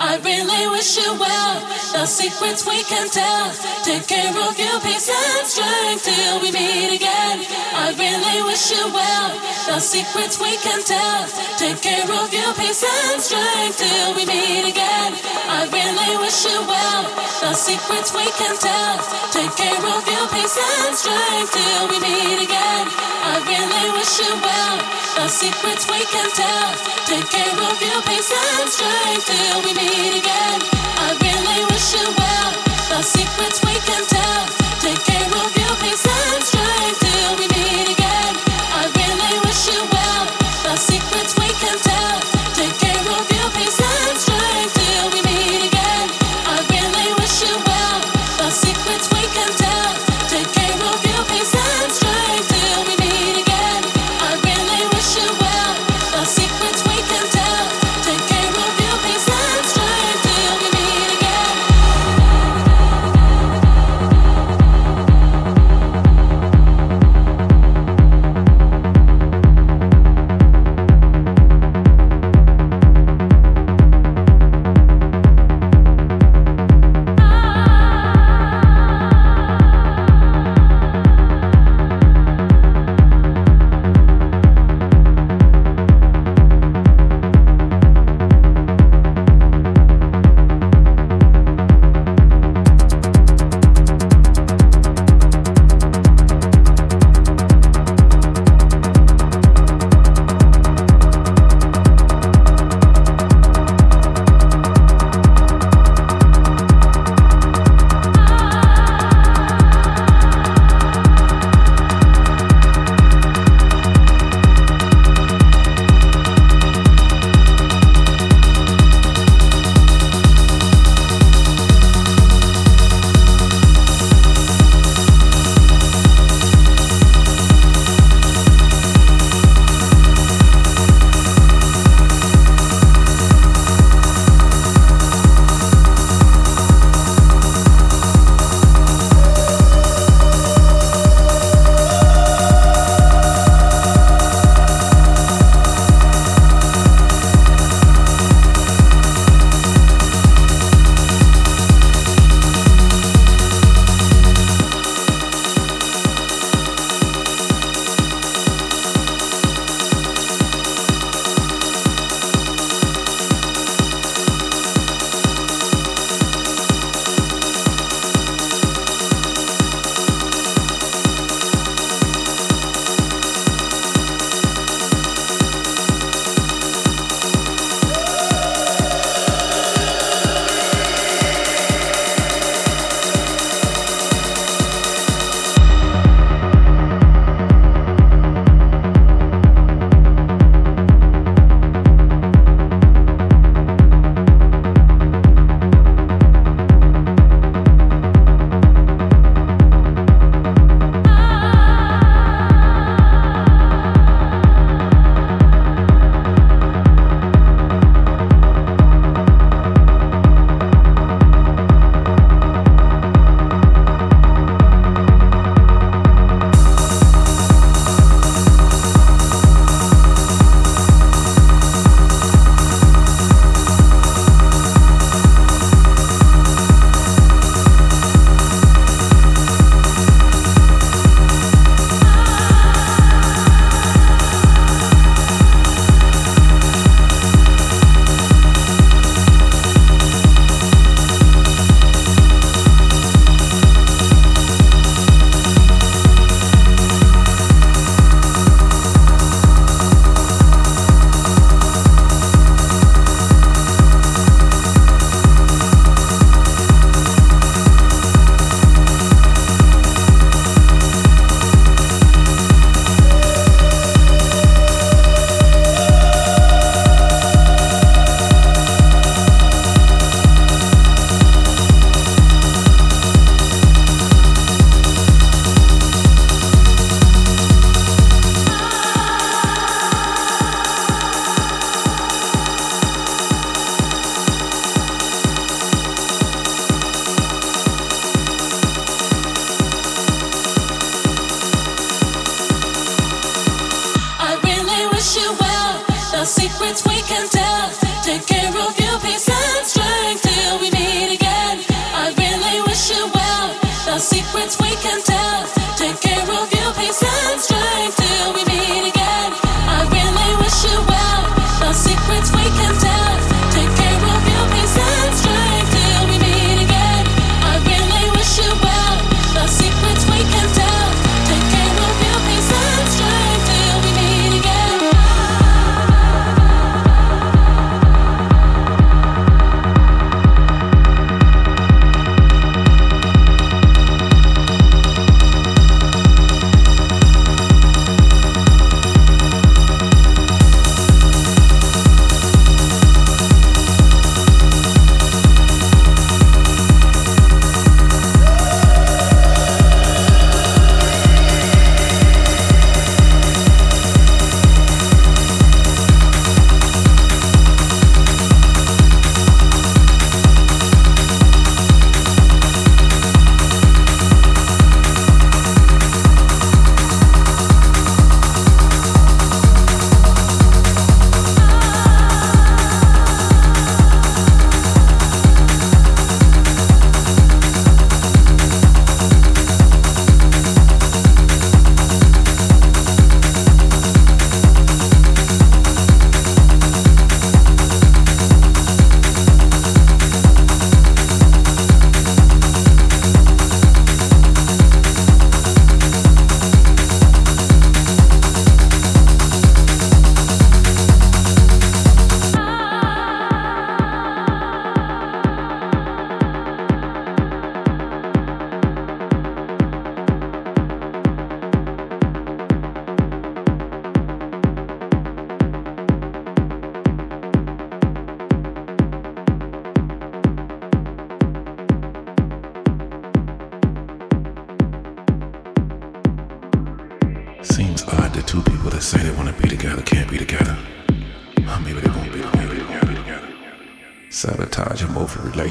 I really wish you well. The secrets we can tell. Take care of your peace and strength till we meet again. I really wish you well. The secrets we can tell. Take care of your peace and strength till we meet again. I really wish you well. The secrets we can tell. Take care of your peace and strength till we meet again. I really wish you well. The secrets we can tell. Take care of your peace and strength till we meet I really wish you well. The secrets we can tell. Take care of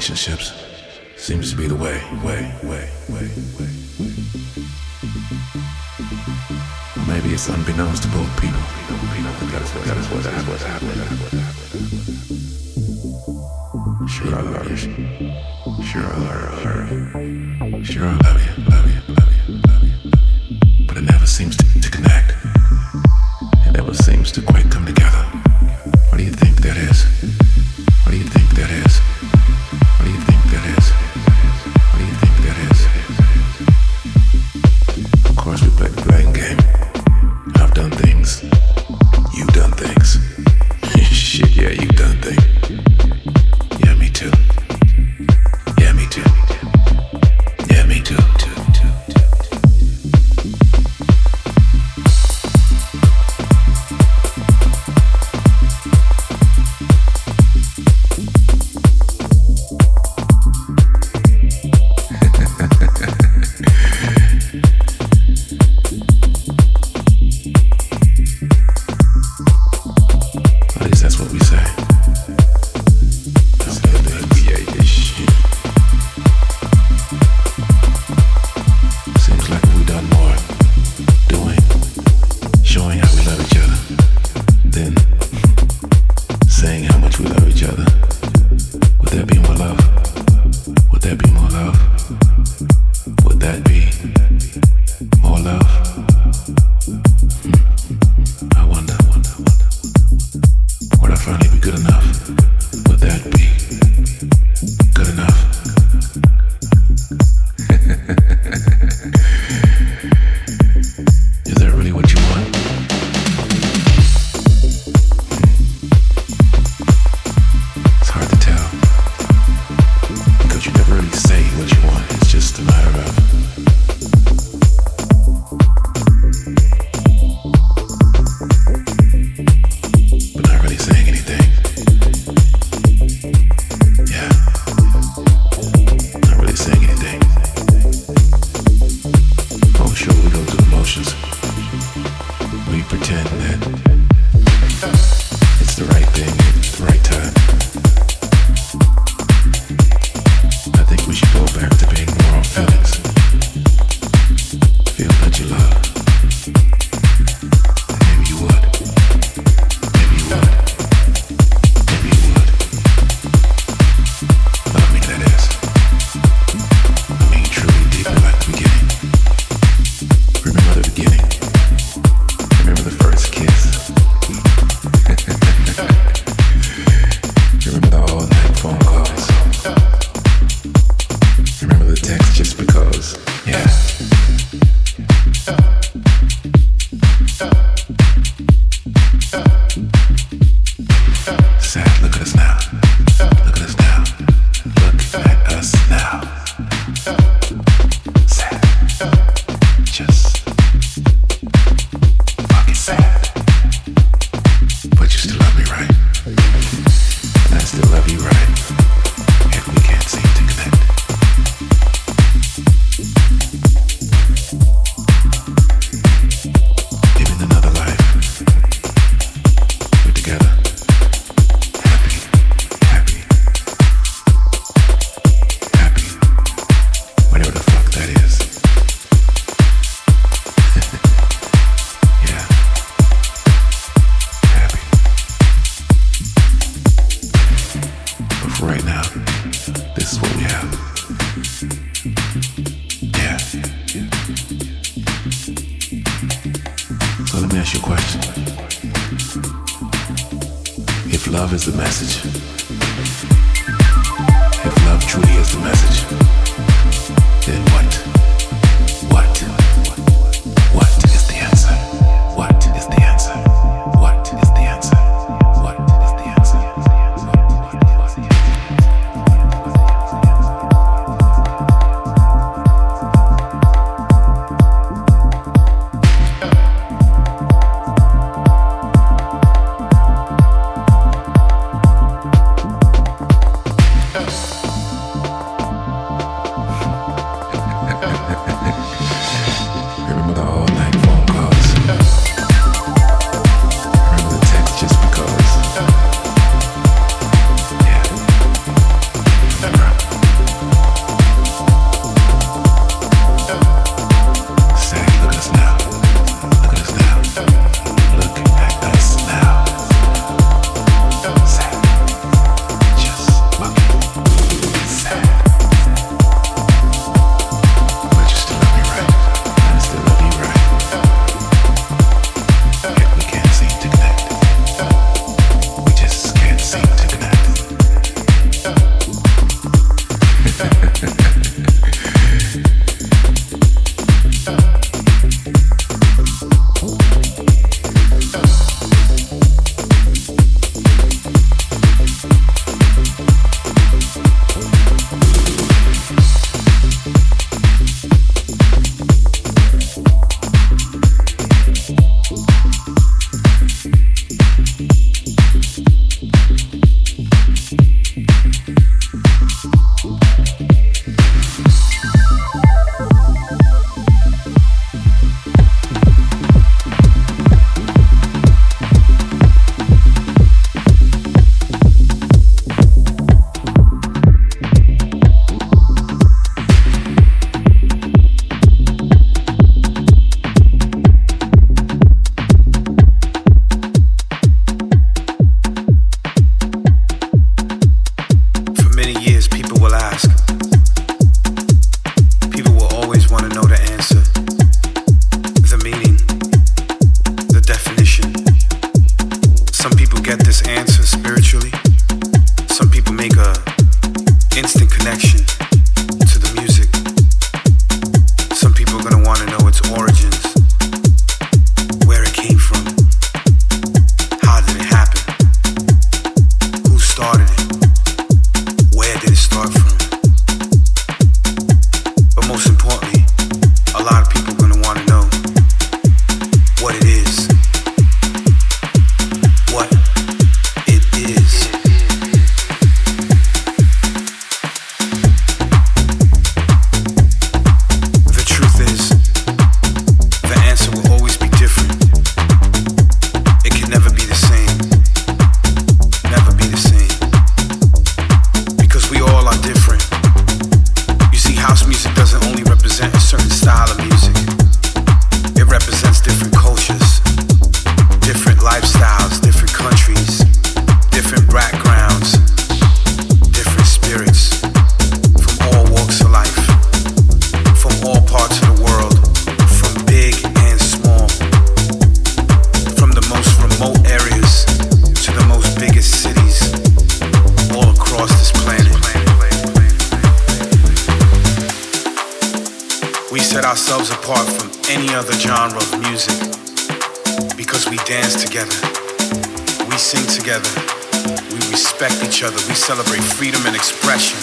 relationships seems to be the way, way, way, way, way. Or maybe it's unbeknownst to both people. That is what, that is that is that is. Sure I love you. Sure I love you. Sure I love you. Love you. love is the message, if love truly is the message. ourselves apart from any other genre of music. Because we dance together, we sing together, we respect each other, we celebrate freedom and expression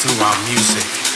through our music.